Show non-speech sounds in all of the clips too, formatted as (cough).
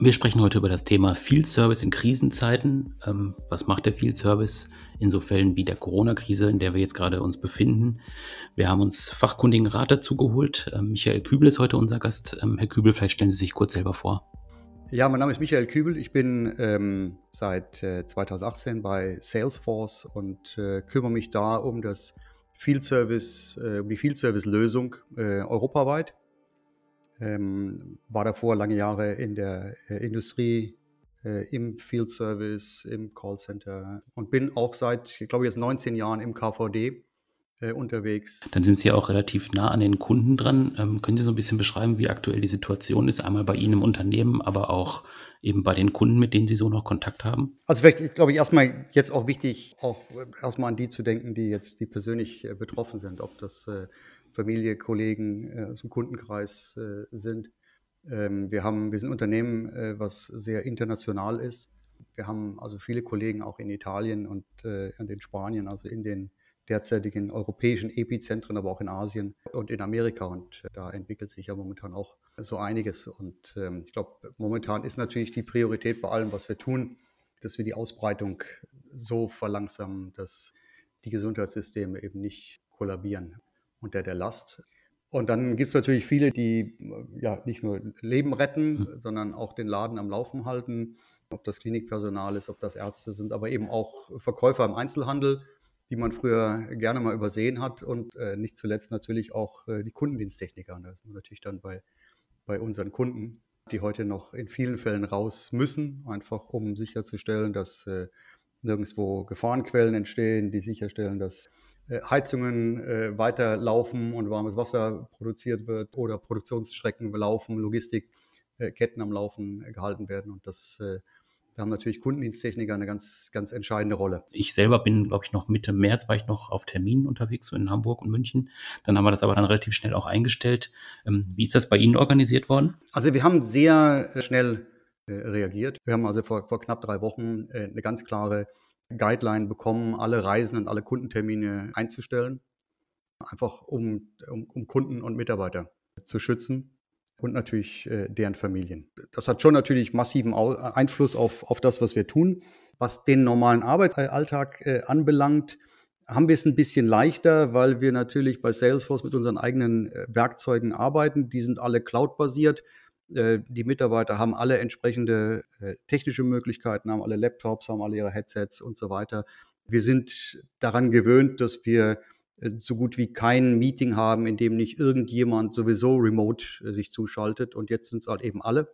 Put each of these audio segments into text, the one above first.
Wir sprechen heute über das Thema Field Service in Krisenzeiten. Ähm, was macht der Field Service in so Fällen wie der Corona-Krise, in der wir jetzt gerade uns befinden? Wir haben uns fachkundigen Rat dazu geholt. Ähm, Michael Kübel ist heute unser Gast. Ähm, Herr Kübel, vielleicht stellen Sie sich kurz selber vor. Ja, mein Name ist Michael Kübel. Ich bin ähm, seit äh, 2018 bei Salesforce und äh, kümmere mich da um das Field Service, äh, um die Field Service Lösung äh, europaweit. Ähm, war davor lange Jahre in der äh, Industrie, äh, im Field Service, im Callcenter und bin auch seit, ich glaube, jetzt 19 Jahren im KVD äh, unterwegs. Dann sind Sie auch relativ nah an den Kunden dran. Ähm, können Sie so ein bisschen beschreiben, wie aktuell die Situation ist? Einmal bei Ihnen im Unternehmen, aber auch eben bei den Kunden, mit denen Sie so noch Kontakt haben? Also vielleicht, glaube ich, erstmal jetzt auch wichtig, auch erstmal an die zu denken, die jetzt, die persönlich äh, betroffen sind, ob das äh, Familie, Kollegen äh, aus dem Kundenkreis äh, sind. Ähm, wir haben, wir sind ein Unternehmen, äh, was sehr international ist. Wir haben also viele Kollegen auch in Italien und äh, in Spanien, also in den derzeitigen europäischen Epizentren, aber auch in Asien und in Amerika. Und äh, da entwickelt sich ja momentan auch so einiges. Und ähm, ich glaube, momentan ist natürlich die Priorität bei allem, was wir tun, dass wir die Ausbreitung so verlangsamen, dass die Gesundheitssysteme eben nicht kollabieren unter der Last. Und dann gibt es natürlich viele, die äh, ja nicht nur Leben retten, mhm. sondern auch den Laden am Laufen halten. Ob das Klinikpersonal ist, ob das Ärzte sind, aber eben auch Verkäufer im Einzelhandel, die man früher gerne mal übersehen hat. Und äh, nicht zuletzt natürlich auch äh, die Kundendiensttechniker. Und da sind wir natürlich dann bei, bei unseren Kunden, die heute noch in vielen Fällen raus müssen, einfach um sicherzustellen, dass äh, nirgendwo Gefahrenquellen entstehen, die sicherstellen, dass äh, Heizungen äh, weiterlaufen und warmes Wasser produziert wird oder Produktionsstrecken laufen, Logistikketten am Laufen gehalten werden. Und das äh, da haben natürlich Kundendiensttechniker eine ganz, ganz entscheidende Rolle. Ich selber bin, glaube ich, noch Mitte März war ich noch auf Terminen unterwegs, so in Hamburg und München. Dann haben wir das aber dann relativ schnell auch eingestellt. Ähm, wie ist das bei Ihnen organisiert worden? Also wir haben sehr schnell reagiert. Wir haben also vor, vor knapp drei Wochen eine ganz klare Guideline bekommen, alle Reisen und alle Kundentermine einzustellen, einfach um, um, um Kunden und Mitarbeiter zu schützen und natürlich äh, deren Familien. Das hat schon natürlich massiven Au Einfluss auf, auf das, was wir tun. Was den normalen Arbeitsalltag äh, anbelangt, haben wir es ein bisschen leichter, weil wir natürlich bei Salesforce mit unseren eigenen äh, Werkzeugen arbeiten. Die sind alle cloud-basiert. Äh, die Mitarbeiter haben alle entsprechende äh, technische Möglichkeiten, haben alle Laptops, haben alle ihre Headsets und so weiter. Wir sind daran gewöhnt, dass wir äh, so gut wie kein Meeting haben, in dem nicht irgendjemand sowieso remote sich zuschaltet. Und jetzt sind es halt eben alle.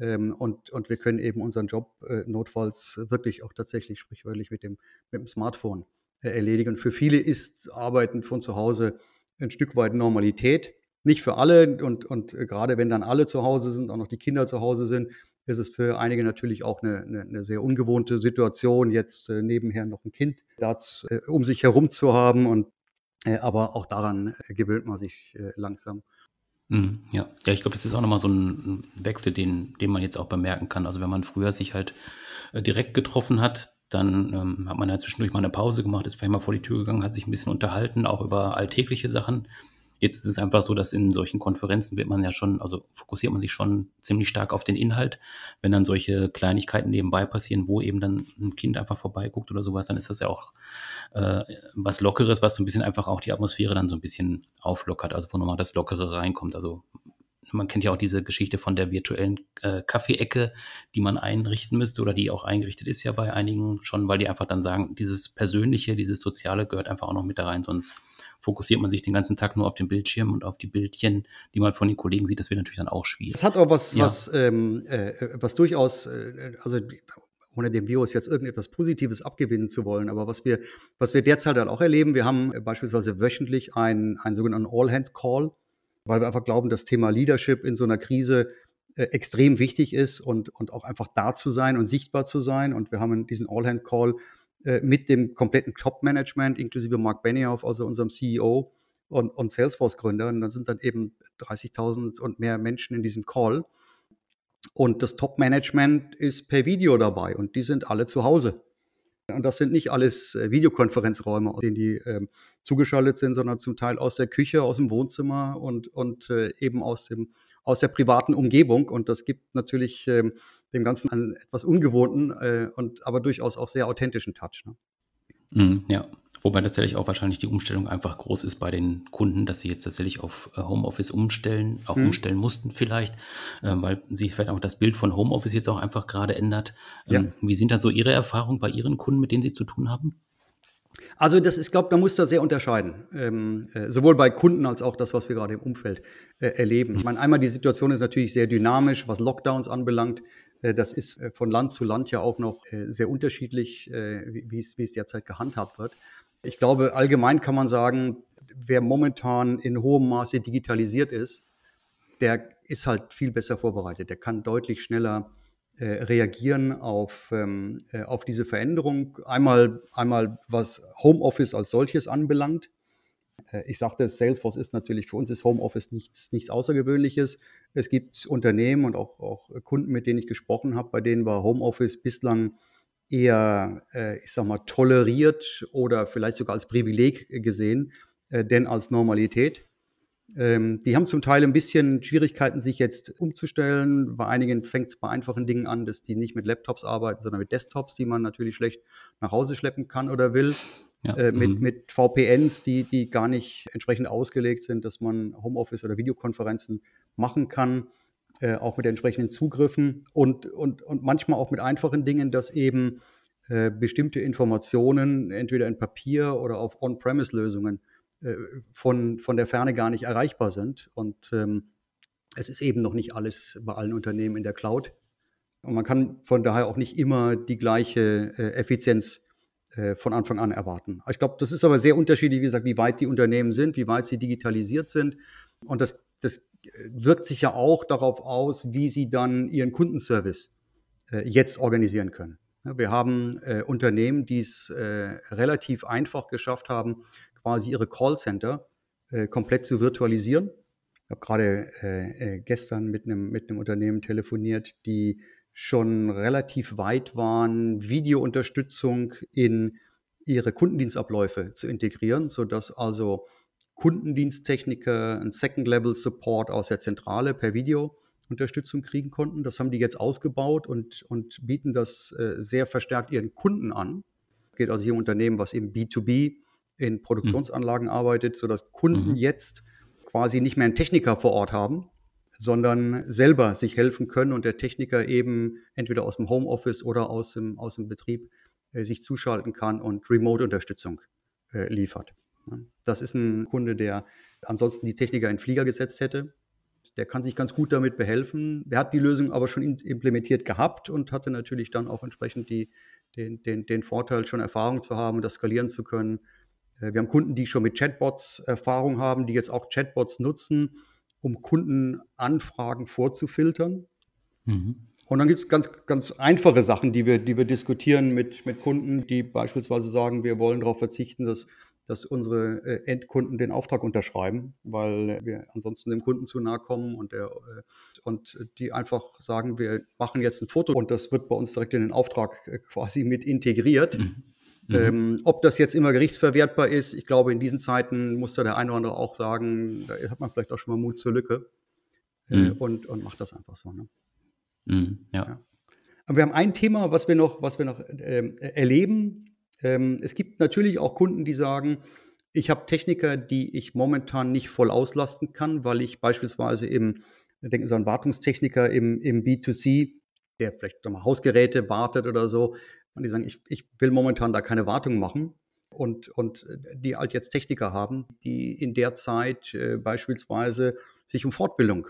Ähm, und, und wir können eben unseren Job notfalls wirklich auch tatsächlich sprichwörtlich mit dem, mit dem Smartphone erledigen. Für viele ist Arbeiten von zu Hause ein Stück weit Normalität. Nicht für alle und, und gerade wenn dann alle zu Hause sind, auch noch die Kinder zu Hause sind, ist es für einige natürlich auch eine, eine, eine sehr ungewohnte Situation, jetzt äh, nebenher noch ein Kind da, äh, um sich herum zu haben. Und, äh, aber auch daran äh, gewöhnt man sich äh, langsam. Mhm, ja. ja, ich glaube, das ist auch nochmal so ein Wechsel, den, den man jetzt auch bemerken kann. Also wenn man früher sich halt äh, direkt getroffen hat, dann ähm, hat man ja zwischendurch mal eine Pause gemacht, ist vielleicht mal vor die Tür gegangen, hat sich ein bisschen unterhalten, auch über alltägliche Sachen. Jetzt ist es einfach so, dass in solchen Konferenzen wird man ja schon, also fokussiert man sich schon ziemlich stark auf den Inhalt. Wenn dann solche Kleinigkeiten nebenbei passieren, wo eben dann ein Kind einfach vorbeiguckt oder sowas, dann ist das ja auch äh, was Lockeres, was so ein bisschen einfach auch die Atmosphäre dann so ein bisschen auflockert, also wo nochmal das Lockere reinkommt. Also man kennt ja auch diese Geschichte von der virtuellen äh, Kaffeeecke, die man einrichten müsste oder die auch eingerichtet ist ja bei einigen schon, weil die einfach dann sagen, dieses Persönliche, dieses Soziale gehört einfach auch noch mit da rein, sonst fokussiert man sich den ganzen Tag nur auf den Bildschirm und auf die Bildchen, die man von den Kollegen sieht. Das wird natürlich dann auch schwierig. Das hat aber was, ja. was, ähm, äh, was durchaus, äh, also ohne dem Virus jetzt irgendetwas Positives abgewinnen zu wollen. Aber was wir, was wir derzeit halt auch erleben, wir haben beispielsweise wöchentlich einen, einen sogenannten All-Hands-Call, weil wir einfach glauben, das Thema Leadership in so einer Krise äh, extrem wichtig ist und, und auch einfach da zu sein und sichtbar zu sein. Und wir haben diesen All-Hands-Call äh, mit dem kompletten Top-Management, inklusive Mark Benioff, also unserem CEO und, und Salesforce-Gründer. Und dann sind dann eben 30.000 und mehr Menschen in diesem Call. Und das Top-Management ist per Video dabei und die sind alle zu Hause. Und das sind nicht alles äh, Videokonferenzräume, in denen die äh, zugeschaltet sind, sondern zum Teil aus der Küche, aus dem Wohnzimmer und, und äh, eben aus, dem, aus der privaten Umgebung. Und das gibt natürlich ähm, dem Ganzen einen etwas ungewohnten, äh, und aber durchaus auch sehr authentischen Touch. Ne? Mm, ja, wobei tatsächlich auch wahrscheinlich die Umstellung einfach groß ist bei den Kunden, dass sie jetzt tatsächlich auf äh, Homeoffice umstellen, auch hm. umstellen mussten vielleicht, äh, weil sich vielleicht auch das Bild von Homeoffice jetzt auch einfach gerade ändert. Ähm, ja. Wie sind da so Ihre Erfahrungen bei Ihren Kunden, mit denen Sie zu tun haben? Also das ist, glaube man muss da sehr unterscheiden, ähm, äh, sowohl bei Kunden als auch das, was wir gerade im Umfeld äh, erleben. Ich meine, einmal die Situation ist natürlich sehr dynamisch, was Lockdowns anbelangt. Äh, das ist äh, von Land zu Land ja auch noch äh, sehr unterschiedlich, wie es derzeit gehandhabt wird. Ich glaube, allgemein kann man sagen, wer momentan in hohem Maße digitalisiert ist, der ist halt viel besser vorbereitet. Der kann deutlich schneller reagieren auf, ähm, auf diese Veränderung. Einmal, einmal was Homeoffice als solches anbelangt. Äh, ich sagte, Salesforce ist natürlich für uns ist Homeoffice nichts, nichts Außergewöhnliches. Es gibt Unternehmen und auch, auch Kunden, mit denen ich gesprochen habe, bei denen war Homeoffice bislang eher, äh, ich sag mal, toleriert oder vielleicht sogar als Privileg gesehen, äh, denn als Normalität. Ähm, die haben zum Teil ein bisschen Schwierigkeiten, sich jetzt umzustellen. Bei einigen fängt es bei einfachen Dingen an, dass die nicht mit Laptops arbeiten, sondern mit Desktops, die man natürlich schlecht nach Hause schleppen kann oder will ja. äh, mit, mhm. mit VPNs, die, die gar nicht entsprechend ausgelegt sind, dass man Homeoffice oder Videokonferenzen machen kann, äh, auch mit entsprechenden Zugriffen und, und, und manchmal auch mit einfachen Dingen, dass eben äh, bestimmte Informationen entweder in Papier oder auf On-Premise-Lösungen äh, von, von der Ferne gar nicht erreichbar sind. Und ähm, es ist eben noch nicht alles bei allen Unternehmen in der Cloud. Und man kann von daher auch nicht immer die gleiche äh, Effizienz äh, von Anfang an erwarten. Ich glaube, das ist aber sehr unterschiedlich, wie gesagt, wie weit die Unternehmen sind, wie weit sie digitalisiert sind. Und das, das wirkt sich ja auch darauf aus, wie sie dann ihren Kundenservice äh, jetzt organisieren können. Wir haben äh, Unternehmen, die es äh, relativ einfach geschafft haben, quasi ihre Callcenter äh, komplett zu virtualisieren. Ich habe gerade äh, gestern mit einem, mit einem Unternehmen telefoniert, die schon relativ weit waren, Videounterstützung in ihre Kundendienstabläufe zu integrieren, sodass also Kundendiensttechniker einen Second-Level-Support aus der Zentrale per Video Unterstützung kriegen konnten. Das haben die jetzt ausgebaut und, und bieten das äh, sehr verstärkt ihren Kunden an. Geht also hier um Unternehmen, was eben B2B in Produktionsanlagen mhm. arbeitet, sodass Kunden mhm. jetzt quasi nicht mehr einen Techniker vor Ort haben, sondern selber sich helfen können und der Techniker eben entweder aus dem Homeoffice oder aus dem, aus dem Betrieb äh, sich zuschalten kann und Remote-Unterstützung äh, liefert. Das ist ein Kunde, der ansonsten die Techniker in Flieger gesetzt hätte. Der kann sich ganz gut damit behelfen. Der hat die Lösung aber schon implementiert gehabt und hatte natürlich dann auch entsprechend die, den, den, den Vorteil, schon Erfahrung zu haben und das skalieren zu können. Äh, wir haben Kunden, die schon mit Chatbots Erfahrung haben, die jetzt auch Chatbots nutzen um Kundenanfragen vorzufiltern. Mhm. Und dann gibt es ganz, ganz einfache Sachen, die wir, die wir diskutieren mit, mit Kunden, die beispielsweise sagen, wir wollen darauf verzichten, dass, dass unsere äh, Endkunden den Auftrag unterschreiben, weil wir ansonsten dem Kunden zu nahe kommen und, der, äh, und die einfach sagen, wir machen jetzt ein Foto und das wird bei uns direkt in den Auftrag äh, quasi mit integriert. Mhm. Mhm. Ähm, ob das jetzt immer gerichtsverwertbar ist, ich glaube, in diesen Zeiten muss da der eine oder andere auch sagen, da hat man vielleicht auch schon mal Mut zur Lücke äh, mhm. und, und macht das einfach so. Ne? Mhm, ja. ja. Aber wir haben ein Thema, was wir noch, was wir noch ähm, erleben. Ähm, es gibt natürlich auch Kunden, die sagen, ich habe Techniker, die ich momentan nicht voll auslasten kann, weil ich beispielsweise im, denken Sie an Wartungstechniker im, im B2C, der vielleicht mal Hausgeräte wartet oder so, und die sagen, ich, ich will momentan da keine Wartung machen. Und, und die halt jetzt Techniker haben, die in der Zeit äh, beispielsweise sich um Fortbildung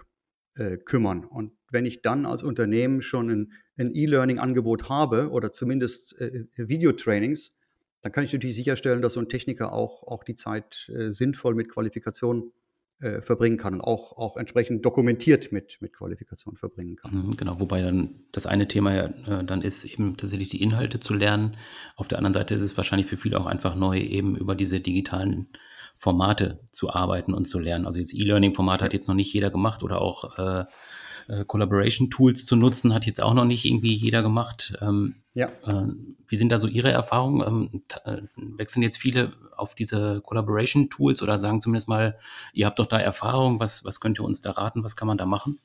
äh, kümmern. Und wenn ich dann als Unternehmen schon ein, ein E-Learning-Angebot habe oder zumindest äh, Videotrainings, dann kann ich natürlich sicherstellen, dass so ein Techniker auch, auch die Zeit äh, sinnvoll mit Qualifikation äh, verbringen kann und auch, auch entsprechend dokumentiert mit, mit Qualifikation verbringen kann. Mhm, genau, wobei dann das eine Thema ja äh, dann ist, eben tatsächlich die Inhalte zu lernen. Auf der anderen Seite ist es wahrscheinlich für viele auch einfach neu, eben über diese digitalen Formate zu arbeiten und zu lernen. Also jetzt E-Learning-Format hat jetzt noch nicht jeder gemacht oder auch äh, Collaboration-Tools zu nutzen, hat jetzt auch noch nicht irgendwie jeder gemacht. Ähm, ja. Äh, wie sind da so Ihre Erfahrungen? Ähm, äh, wechseln jetzt viele auf diese Collaboration-Tools oder sagen zumindest mal, ihr habt doch da Erfahrung, was, was könnt ihr uns da raten, was kann man da machen?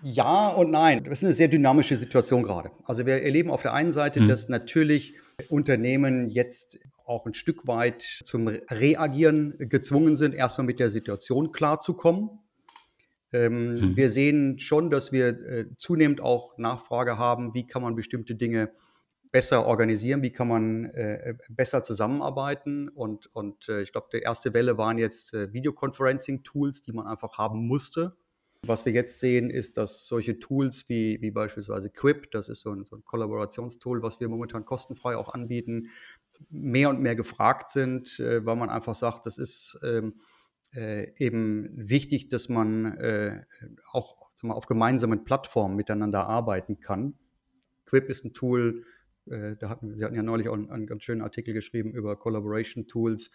Ja und nein. Das ist eine sehr dynamische Situation gerade. Also wir erleben auf der einen Seite, mhm. dass natürlich Unternehmen jetzt auch ein Stück weit zum Reagieren gezwungen sind, erstmal mit der Situation klarzukommen. Ähm, hm. Wir sehen schon, dass wir äh, zunehmend auch Nachfrage haben, wie kann man bestimmte Dinge besser organisieren, wie kann man äh, besser zusammenarbeiten. Und, und äh, ich glaube, die erste Welle waren jetzt äh, Videoconferencing-Tools, die man einfach haben musste. Was wir jetzt sehen, ist, dass solche Tools wie, wie beispielsweise Quip, das ist so ein, so ein Kollaborationstool, was wir momentan kostenfrei auch anbieten, mehr und mehr gefragt sind, äh, weil man einfach sagt, das ist ähm, äh, eben wichtig, dass man äh, auch mal, auf gemeinsamen Plattformen miteinander arbeiten kann. Quip ist ein Tool, äh, da hatten, Sie hatten ja neulich auch einen, einen, ganz schönen Artikel geschrieben über Collaboration Tools,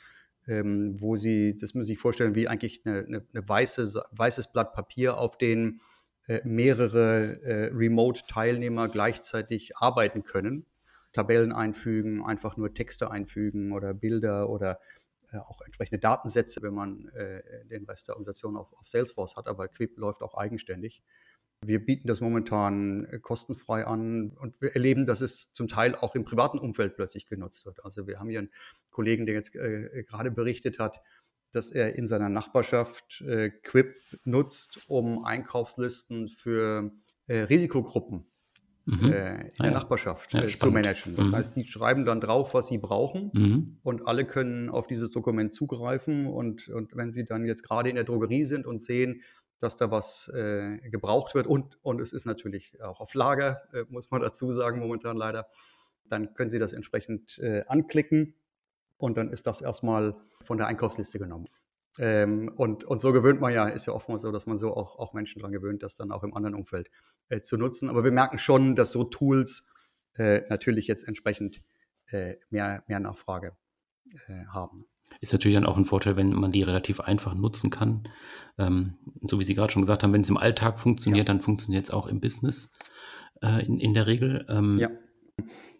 ähm, wo Sie, das müssen sich vorstellen, wie eigentlich eine, eine, eine weiße, weißes Blatt Papier, auf dem äh, mehrere äh, Remote-Teilnehmer gleichzeitig arbeiten können. Tabellen einfügen, einfach nur Texte einfügen oder Bilder oder auch entsprechende Datensätze, wenn man äh, den Rest der Organisation auf, auf Salesforce hat, aber Quip läuft auch eigenständig. Wir bieten das momentan äh, kostenfrei an und wir erleben, dass es zum Teil auch im privaten Umfeld plötzlich genutzt wird. Also wir haben hier einen Kollegen, der jetzt äh, gerade berichtet hat, dass er in seiner Nachbarschaft äh, Quip nutzt, um Einkaufslisten für äh, Risikogruppen mhm. äh, in der ja. Nachbarschaft ja, äh, zu managen. Das mhm. heißt, die schreiben dann drauf, was sie brauchen mhm. und alle können auf dieses Dokument zugreifen. Und, und wenn sie dann jetzt gerade in der Drogerie sind und sehen, dass da was äh, gebraucht wird und, und es ist natürlich auch auf Lager, äh, muss man dazu sagen, momentan leider, dann können sie das entsprechend äh, anklicken und dann ist das erstmal von der Einkaufsliste genommen. Ähm, und, und so gewöhnt man ja, ist ja oftmals so, dass man so auch, auch Menschen daran gewöhnt, das dann auch im anderen Umfeld äh, zu nutzen. Aber wir merken schon, dass so Tools äh, natürlich jetzt entsprechend äh, mehr, mehr Nachfrage äh, haben. Ist natürlich dann auch ein Vorteil, wenn man die relativ einfach nutzen kann. Ähm, so wie Sie gerade schon gesagt haben, wenn es im Alltag funktioniert, ja. dann funktioniert es auch im Business äh, in, in der Regel. Ähm, ja.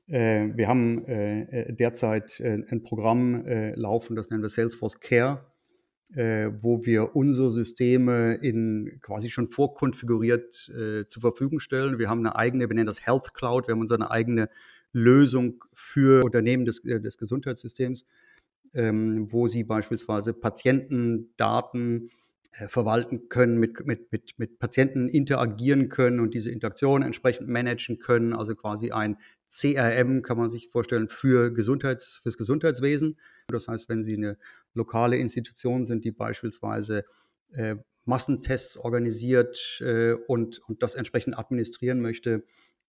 Äh, wir haben derzeit ein Programm laufen, das nennen wir Salesforce Care wo wir unsere Systeme in quasi schon vorkonfiguriert äh, zur Verfügung stellen. Wir haben eine eigene, wir nennen das Health Cloud, wir haben unsere eigene Lösung für Unternehmen des, äh, des Gesundheitssystems, ähm, wo sie beispielsweise Patientendaten äh, verwalten können, mit, mit, mit, mit Patienten interagieren können und diese Interaktion entsprechend managen können. Also quasi ein CRM kann man sich vorstellen für Gesundheits, fürs Gesundheitswesen. Das heißt, wenn Sie eine lokale Institution sind, die beispielsweise äh, Massentests organisiert äh, und, und das entsprechend administrieren möchte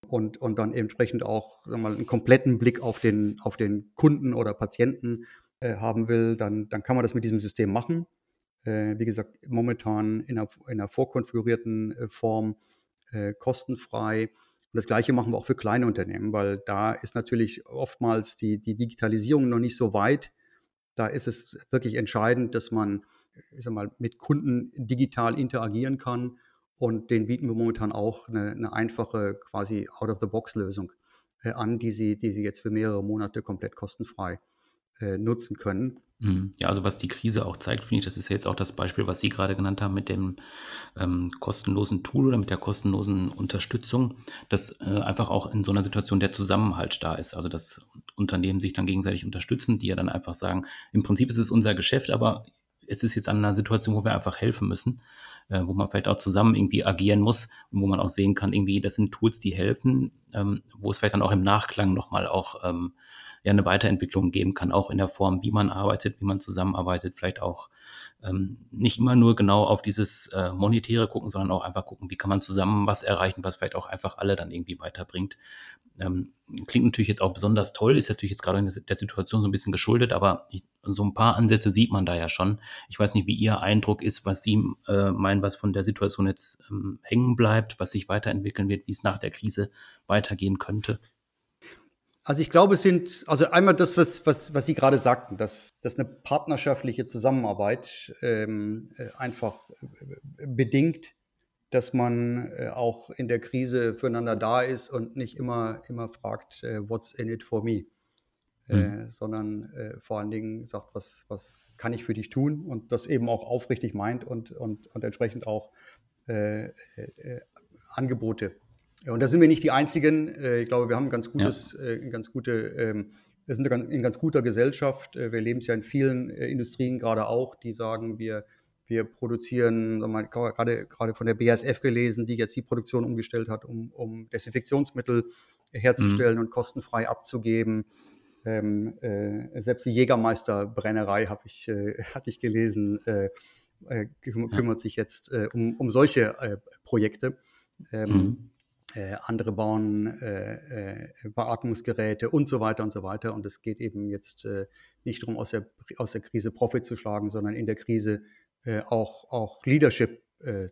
und, und dann entsprechend auch sagen wir mal, einen kompletten Blick auf den, auf den Kunden oder Patienten äh, haben will, dann, dann kann man das mit diesem System machen. Äh, wie gesagt, momentan in einer, in einer vorkonfigurierten äh, Form äh, kostenfrei. Und das Gleiche machen wir auch für kleine Unternehmen, weil da ist natürlich oftmals die, die Digitalisierung noch nicht so weit, da ist es wirklich entscheidend, dass man ich sag mal, mit Kunden digital interagieren kann. Und den bieten wir momentan auch eine, eine einfache, quasi Out-of-the-Box-Lösung äh, an, die sie, die sie jetzt für mehrere Monate komplett kostenfrei äh, nutzen können. Mhm. Ja, also was die Krise auch zeigt, finde ich, das ist jetzt auch das Beispiel, was Sie gerade genannt haben mit dem ähm, kostenlosen Tool oder mit der kostenlosen Unterstützung, dass äh, einfach auch in so einer Situation der Zusammenhalt da ist. Also dass Unternehmen sich dann gegenseitig unterstützen, die ja dann einfach sagen, im Prinzip ist es unser Geschäft, aber es ist jetzt an einer Situation, wo wir einfach helfen müssen, äh, wo man vielleicht auch zusammen irgendwie agieren muss und wo man auch sehen kann, irgendwie, das sind Tools, die helfen, ähm, wo es vielleicht dann auch im Nachklang nochmal auch ähm, ja eine Weiterentwicklung geben kann, auch in der Form, wie man arbeitet, wie man zusammenarbeitet, vielleicht auch ähm, nicht immer nur genau auf dieses äh, Monetäre gucken, sondern auch einfach gucken, wie kann man zusammen was erreichen, was vielleicht auch einfach alle dann irgendwie weiterbringt. Ähm, klingt natürlich jetzt auch besonders toll, ist natürlich jetzt gerade in der Situation so ein bisschen geschuldet, aber ich, so ein paar Ansätze sieht man da ja schon. Ich weiß nicht, wie Ihr Eindruck ist, was Sie äh, meinen, was von der Situation jetzt ähm, hängen bleibt, was sich weiterentwickeln wird, wie es nach der Krise weitergehen könnte. Also ich glaube, es sind, also einmal das, was, was, was Sie gerade sagten, dass, dass eine partnerschaftliche Zusammenarbeit ähm, äh, einfach äh, bedingt, dass man äh, auch in der Krise füreinander da ist und nicht immer, immer fragt, äh, what's in it for me, äh, mhm. sondern äh, vor allen Dingen sagt, was, was kann ich für dich tun und das eben auch aufrichtig meint und, und, und entsprechend auch Angebote und da sind wir nicht die Einzigen. Äh, ich glaube, wir haben ein ganz gutes, ja. Äh, ganz gute, ähm, wir sind in ganz guter Gesellschaft. Äh, wir leben es ja in vielen Industrien gerade auch, die sagen, wir, wir produzieren, mal, gerade, gerade von der BASF gelesen, die jetzt die Produktion umgestellt hat, um, um Desinfektionsmittel herzustellen mhm. und kostenfrei abzugeben. Ähm, äh, selbst die Jägermeisterbrennerei habe ich, äh, (laughs) hatte ich gelesen, äh, kümmert ja. sich jetzt um, um solche Projekte. Ähm, mhm. Äh, andere bauen äh, äh, Beatmungsgeräte und so weiter und so weiter. Und es geht eben jetzt äh, nicht darum, aus der, aus der Krise Profit zu schlagen, sondern in der Krise äh, auch, auch Leadership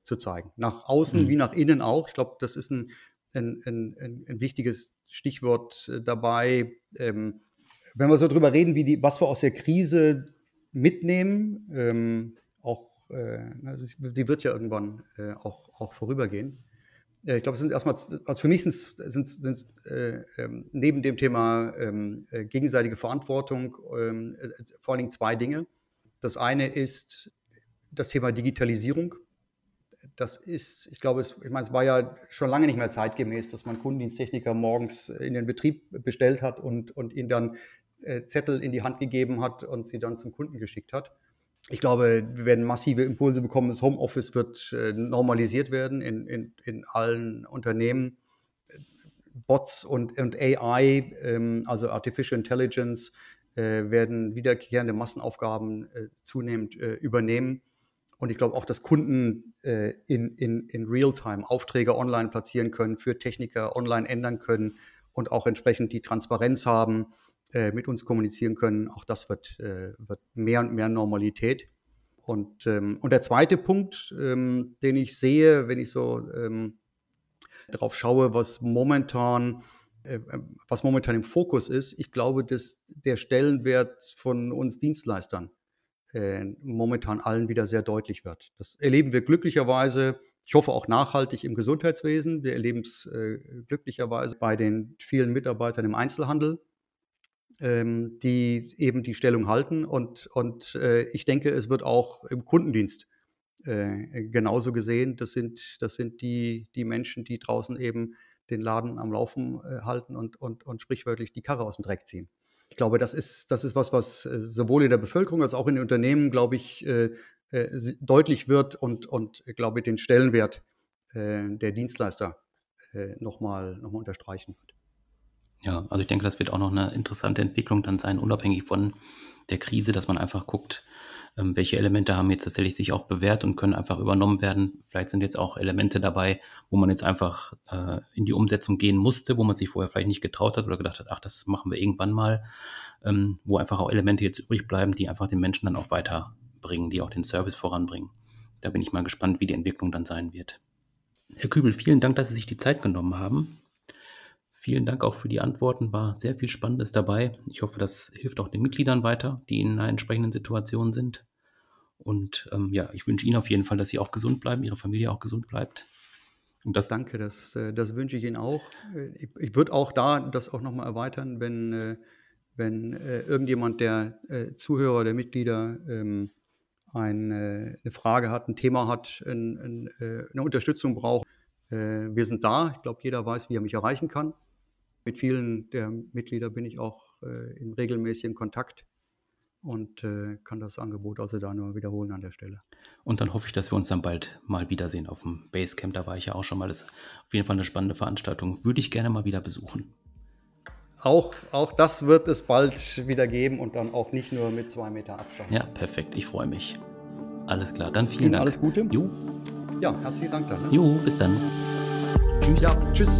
zu zeigen. Nach außen mhm. wie nach innen auch. Ich glaube, das ist ein, ein, ein, ein wichtiges Stichwort dabei. Ähm, wenn wir so drüber reden, wie die, was wir aus der Krise mitnehmen, ähm, auch, sie wird ja irgendwann auch, auch vorübergehen ich glaube, es sind erstmal, also für mich sind es äh, ähm, neben dem Thema ähm, äh, gegenseitige Verantwortung ähm, äh, vor allen Dingen zwei Dinge. Das eine ist das Thema Digitalisierung. Das ist, ich glaube, es, ich meine, es war ja schon lange nicht mehr zeitgemäß, dass man Kundendiensttechniker morgens in den Betrieb bestellt hat und, und ihnen dann äh, Zettel in die Hand gegeben hat und sie dann zum Kunden geschickt hat ich glaube, wir werden massive Impulse bekommen. Das Homeoffice wird äh, normalisiert werden in, in, in allen Unternehmen. Bots und, und AI, ähm, also Artificial Intelligence, äh, werden wiederkehrende Massenaufgaben äh, zunehmend äh, übernehmen. Und ich glaube auch, dass Kunden äh, in, in, in Realtime Aufträge online platzieren können, für Techniker online ändern können und auch entsprechend die Transparenz haben äh, mit uns kommunizieren können. Auch das wird, äh, wird mehr und mehr Normalität. Und, ähm, und der zweite Punkt, ähm, den ich sehe, wenn ich so ähm, darauf schaue, was momentan, äh, was momentan im Fokus ist, ich glaube, dass der Stellenwert von uns Dienstleistern äh, momentan allen wieder sehr deutlich wird. Das erleben wir glücklicherweise, ich hoffe auch nachhaltig im Gesundheitswesen. Wir erleben es äh, glücklicherweise bei den vielen Mitarbeitern im Einzelhandel ähm, die eben die Stellung halten. Und, und äh, ich denke, es wird auch im Kundendienst äh, genauso gesehen. Das sind, das sind die, die Menschen, die draußen eben den Laden am Laufen äh, halten und, und, und sprichwörtlich die Karre aus dem Dreck ziehen. Ich glaube, das ist, das ist was, was äh, sowohl in der Bevölkerung als auch in den Unternehmen, glaube ich, äh, äh, deutlich wird und, und glaube ich, den Stellenwert der Dienstleister nochmal noch mal unterstreichen wird. Ja, also ich denke, das wird auch noch eine interessante Entwicklung dann sein, unabhängig von der Krise, dass man einfach guckt, ähm, welche Elemente haben jetzt tatsächlich sich auch bewährt und können einfach übernommen werden. Vielleicht sind jetzt auch Elemente dabei, wo man jetzt einfach äh, in die Umsetzung gehen musste, wo man sich vorher vielleicht nicht getraut hat oder gedacht hat, ach, das machen wir irgendwann mal, ähm, wo einfach auch Elemente jetzt übrig bleiben, die einfach den Menschen dann auch weiterbringen, die auch den Service voranbringen. Da bin ich mal gespannt, wie die Entwicklung dann sein wird. Herr Kübel, vielen Dank, dass Sie sich die Zeit genommen haben. Vielen Dank auch für die Antworten, war sehr viel Spannendes dabei. Ich hoffe, das hilft auch den Mitgliedern weiter, die in einer entsprechenden Situation sind. Und ähm, ja, ich wünsche Ihnen auf jeden Fall, dass Sie auch gesund bleiben, Ihre Familie auch gesund bleibt. Das Danke, das, äh, das wünsche ich Ihnen auch. Äh, ich, ich würde auch da das auch nochmal erweitern, wenn, äh, wenn irgendjemand der Zuhörer, der Mitglieder ähm, eine, Frage hat, ein Thema hat, ein, ein, eine Unterstützung braucht. Wir sind da. Ich glaube, jeder weiß, wie er mich erreichen kann. Mit vielen der Mitglieder bin ich auch äh, in regelmäßigem Kontakt. und äh, kann das Angebot also da nur wiederholen an der Stelle. Und dann hoffe ich, dass wir uns dann bald mal wiedersehen auf dem Basecamp. Da war ich ja auch schon mal. Das ist auf jeden Fall eine spannende Veranstaltung. Würde ich gerne mal wieder besuchen. Auch, auch das wird es bald wieder geben und dann auch nicht nur mit zwei Meter Abstand. Ja, perfekt. Ich freue mich. Alles klar. Dann vielen Ihnen Dank. Alles Gute. Jo. Ja, herzlichen Dank dann. Ne? Jo, bis dann. Tschüss. Ja, tschüss.